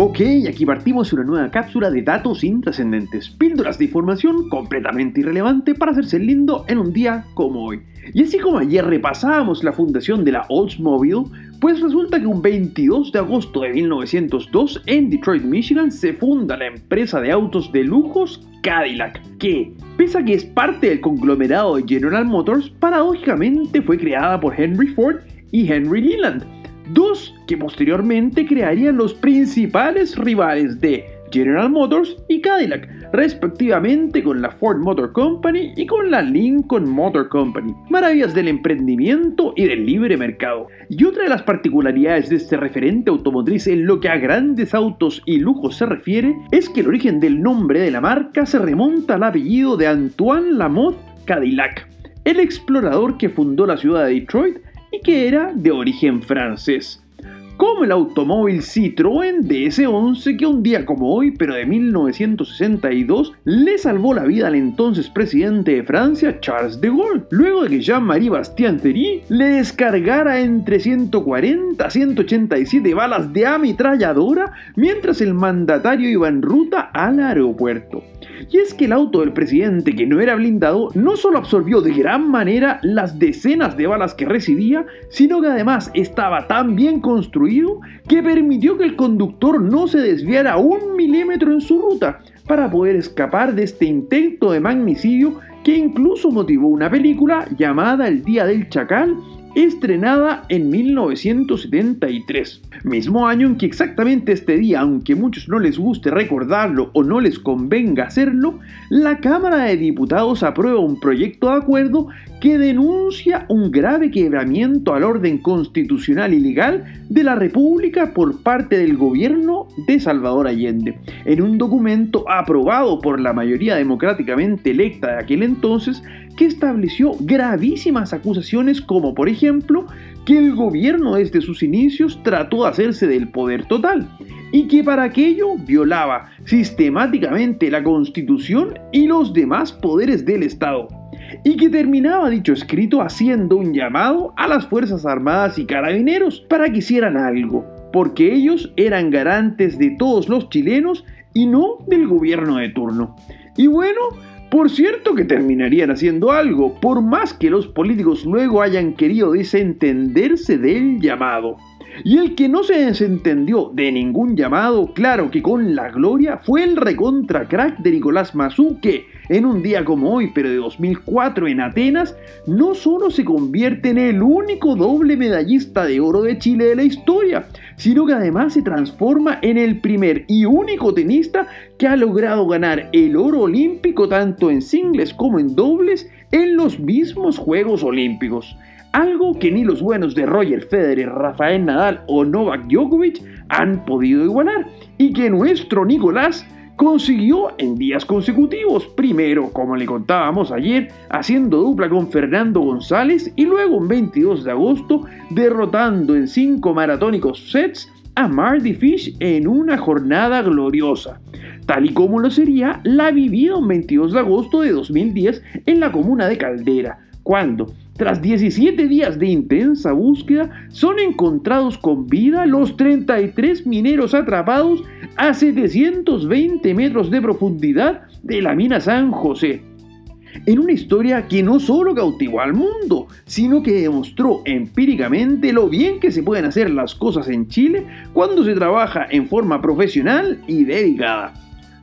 Ok, aquí partimos una nueva cápsula de datos intrascendentes, píldoras de información completamente irrelevante para hacerse lindo en un día como hoy. Y así como ayer repasábamos la fundación de la Oldsmobile, pues resulta que un 22 de agosto de 1902 en Detroit, Michigan, se funda la empresa de autos de lujos Cadillac, que, pese a que es parte del conglomerado de General Motors, paradójicamente fue creada por Henry Ford y Henry Leland, dos que posteriormente crearían los principales rivales de General Motors y Cadillac, respectivamente con la Ford Motor Company y con la Lincoln Motor Company. Maravillas del emprendimiento y del libre mercado. Y otra de las particularidades de este referente automotriz en lo que a grandes autos y lujos se refiere es que el origen del nombre de la marca se remonta al apellido de Antoine Lamotte Cadillac, el explorador que fundó la ciudad de Detroit y que era de origen francés como el automóvil Citroën DS11 que un día como hoy, pero de 1962, le salvó la vida al entonces presidente de Francia, Charles de Gaulle, luego de que Jean-Marie Bastien Thierry le descargara entre 140 a 187 balas de ametralladora mientras el mandatario iba en ruta al aeropuerto. Y es que el auto del presidente, que no era blindado, no solo absorbió de gran manera las decenas de balas que recibía, sino que además estaba tan bien construido que permitió que el conductor no se desviara un milímetro en su ruta para poder escapar de este intento de magnicidio que incluso motivó una película llamada El Día del Chacal estrenada en 1973, mismo año en que exactamente este día, aunque muchos no les guste recordarlo o no les convenga hacerlo, la Cámara de Diputados aprueba un proyecto de acuerdo que denuncia un grave quebramiento al orden constitucional y legal de la República por parte del gobierno de Salvador Allende, en un documento aprobado por la mayoría democráticamente electa de aquel entonces que estableció gravísimas acusaciones como por ejemplo que el gobierno desde sus inicios trató de hacerse del poder total y que para aquello violaba sistemáticamente la constitución y los demás poderes del Estado y que terminaba dicho escrito haciendo un llamado a las Fuerzas Armadas y Carabineros para que hicieran algo, porque ellos eran garantes de todos los chilenos y no del gobierno de turno. Y bueno, por cierto que terminarían haciendo algo, por más que los políticos luego hayan querido desentenderse del llamado. Y el que no se desentendió de ningún llamado, claro que con la gloria, fue el recontra crack de Nicolás Mazú, que en un día como hoy, pero de 2004 en Atenas, no solo se convierte en el único doble medallista de oro de Chile de la historia, sino que además se transforma en el primer y único tenista que ha logrado ganar el oro olímpico tanto en singles como en dobles en los mismos Juegos Olímpicos. Algo que ni los buenos de Roger Federer, Rafael Nadal o Novak Djokovic han podido igualar y que nuestro Nicolás consiguió en días consecutivos. Primero, como le contábamos ayer, haciendo dupla con Fernando González y luego en 22 de agosto derrotando en cinco maratónicos sets a Marty Fish en una jornada gloriosa, tal y como lo sería la vivida un 22 de agosto de 2010 en la comuna de Caldera, cuando tras 17 días de intensa búsqueda, son encontrados con vida los 33 mineros atrapados a 720 metros de profundidad de la mina San José. En una historia que no solo cautivó al mundo, sino que demostró empíricamente lo bien que se pueden hacer las cosas en Chile cuando se trabaja en forma profesional y dedicada.